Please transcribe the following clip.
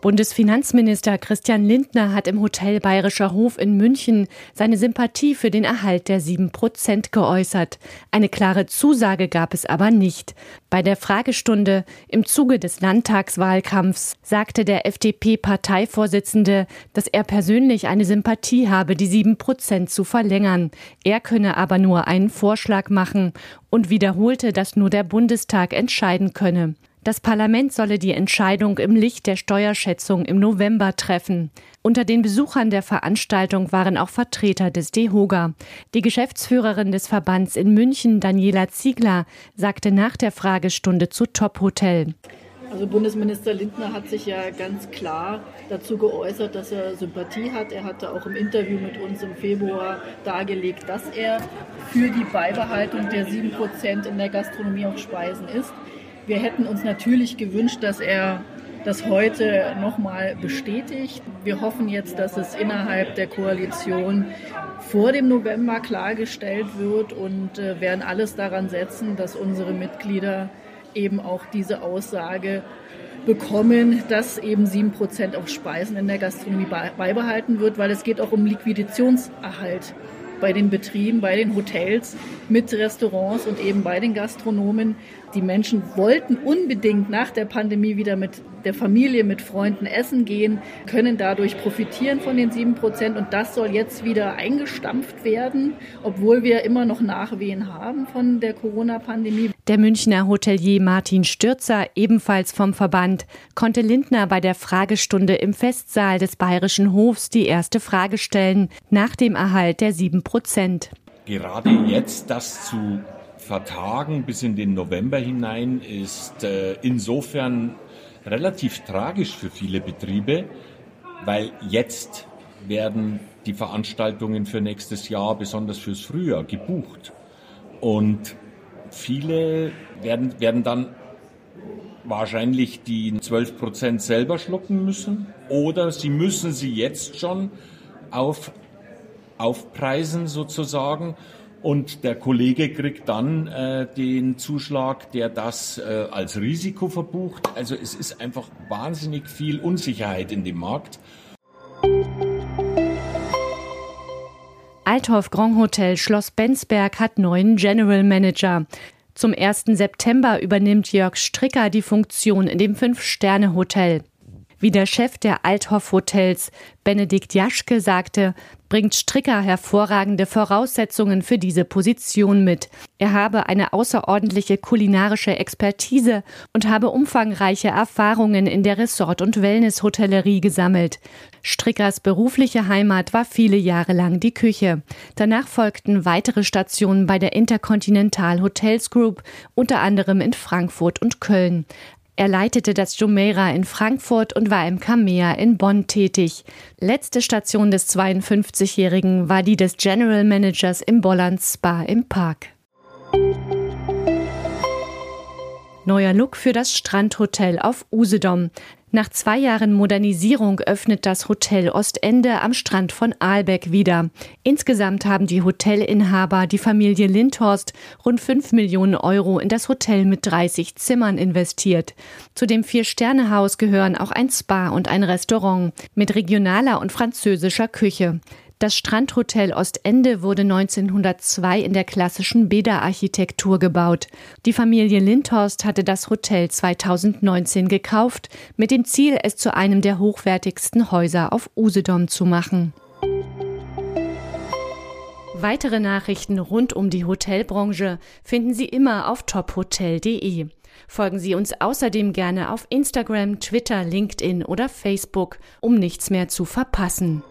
Bundesfinanzminister Christian Lindner hat im Hotel Bayerischer Hof in München seine Sympathie für den Erhalt der 7 Prozent geäußert. Eine klare Zusage gab es aber nicht. Bei der Fragestunde im Zuge des Landtagswahlkampfs sagte der FDP-Parteivorsitzende, dass er persönlich eine Sympathie habe, die 7 Prozent zu verlängern. Er könne aber nur einen Vorschlag machen und wiederholte, dass nur der Bundestag entscheiden könne. Das Parlament solle die Entscheidung im Licht der Steuerschätzung im November treffen. Unter den Besuchern der Veranstaltung waren auch Vertreter des DEHOGA. Die Geschäftsführerin des Verbands in München, Daniela Ziegler, sagte nach der Fragestunde zu Top Hotel. Also Bundesminister Lindner hat sich ja ganz klar dazu geäußert, dass er Sympathie hat. Er hatte auch im Interview mit uns im Februar dargelegt, dass er für die Beibehaltung der 7 Prozent in der Gastronomie auf Speisen ist. Wir hätten uns natürlich gewünscht, dass er das heute nochmal bestätigt. Wir hoffen jetzt, dass es innerhalb der Koalition vor dem November klargestellt wird und äh, werden alles daran setzen, dass unsere Mitglieder eben auch diese Aussage bekommen, dass eben sieben Prozent auf Speisen in der Gastronomie beibehalten wird, weil es geht auch um Liquiditätserhalt bei den Betrieben, bei den Hotels, mit Restaurants und eben bei den Gastronomen. Die Menschen wollten unbedingt nach der Pandemie wieder mit der Familie, mit Freunden essen gehen, können dadurch profitieren von den sieben Prozent und das soll jetzt wieder eingestampft werden, obwohl wir immer noch Nachwehen haben von der Corona-Pandemie. Der Münchner Hotelier Martin Stürzer, ebenfalls vom Verband, konnte Lindner bei der Fragestunde im Festsaal des Bayerischen Hofs die erste Frage stellen nach dem Erhalt der sieben Prozent. Gerade jetzt das zu vertagen bis in den November hinein ist äh, insofern relativ tragisch für viele Betriebe, weil jetzt werden die Veranstaltungen für nächstes Jahr, besonders fürs Frühjahr, gebucht. Und viele werden, werden dann wahrscheinlich die 12 Prozent selber schlucken müssen oder sie müssen sie jetzt schon auf, aufpreisen sozusagen und der Kollege kriegt dann äh, den Zuschlag, der das äh, als Risiko verbucht. Also es ist einfach wahnsinnig viel Unsicherheit in dem Markt. Althoff Grand Hotel Schloss Bensberg hat neuen General Manager. Zum 1. September übernimmt Jörg Stricker die Funktion in dem Fünf-Sterne-Hotel. Wie der Chef der Althoff Hotels, Benedikt Jaschke, sagte, bringt Stricker hervorragende Voraussetzungen für diese Position mit. Er habe eine außerordentliche kulinarische Expertise und habe umfangreiche Erfahrungen in der Resort- und Wellness-Hotellerie gesammelt. Strickers berufliche Heimat war viele Jahre lang die Küche. Danach folgten weitere Stationen bei der Intercontinental Hotels Group, unter anderem in Frankfurt und Köln. Er leitete das Jumeirah in Frankfurt und war im Kamea in Bonn tätig. Letzte Station des 52-Jährigen war die des General Managers im Bolland Spa im Park. Neuer Look für das Strandhotel auf Usedom. Nach zwei Jahren Modernisierung öffnet das Hotel Ostende am Strand von Aalbeck wieder. Insgesamt haben die Hotelinhaber, die Familie Lindhorst, rund 5 Millionen Euro in das Hotel mit 30 Zimmern investiert. Zu dem Vier-Sterne-Haus gehören auch ein Spa und ein Restaurant mit regionaler und französischer Küche. Das Strandhotel Ostende wurde 1902 in der klassischen Beda-Architektur gebaut. Die Familie Lindhorst hatte das Hotel 2019 gekauft, mit dem Ziel, es zu einem der hochwertigsten Häuser auf Usedom zu machen. Weitere Nachrichten rund um die Hotelbranche finden Sie immer auf tophotel.de. Folgen Sie uns außerdem gerne auf Instagram, Twitter, LinkedIn oder Facebook, um nichts mehr zu verpassen.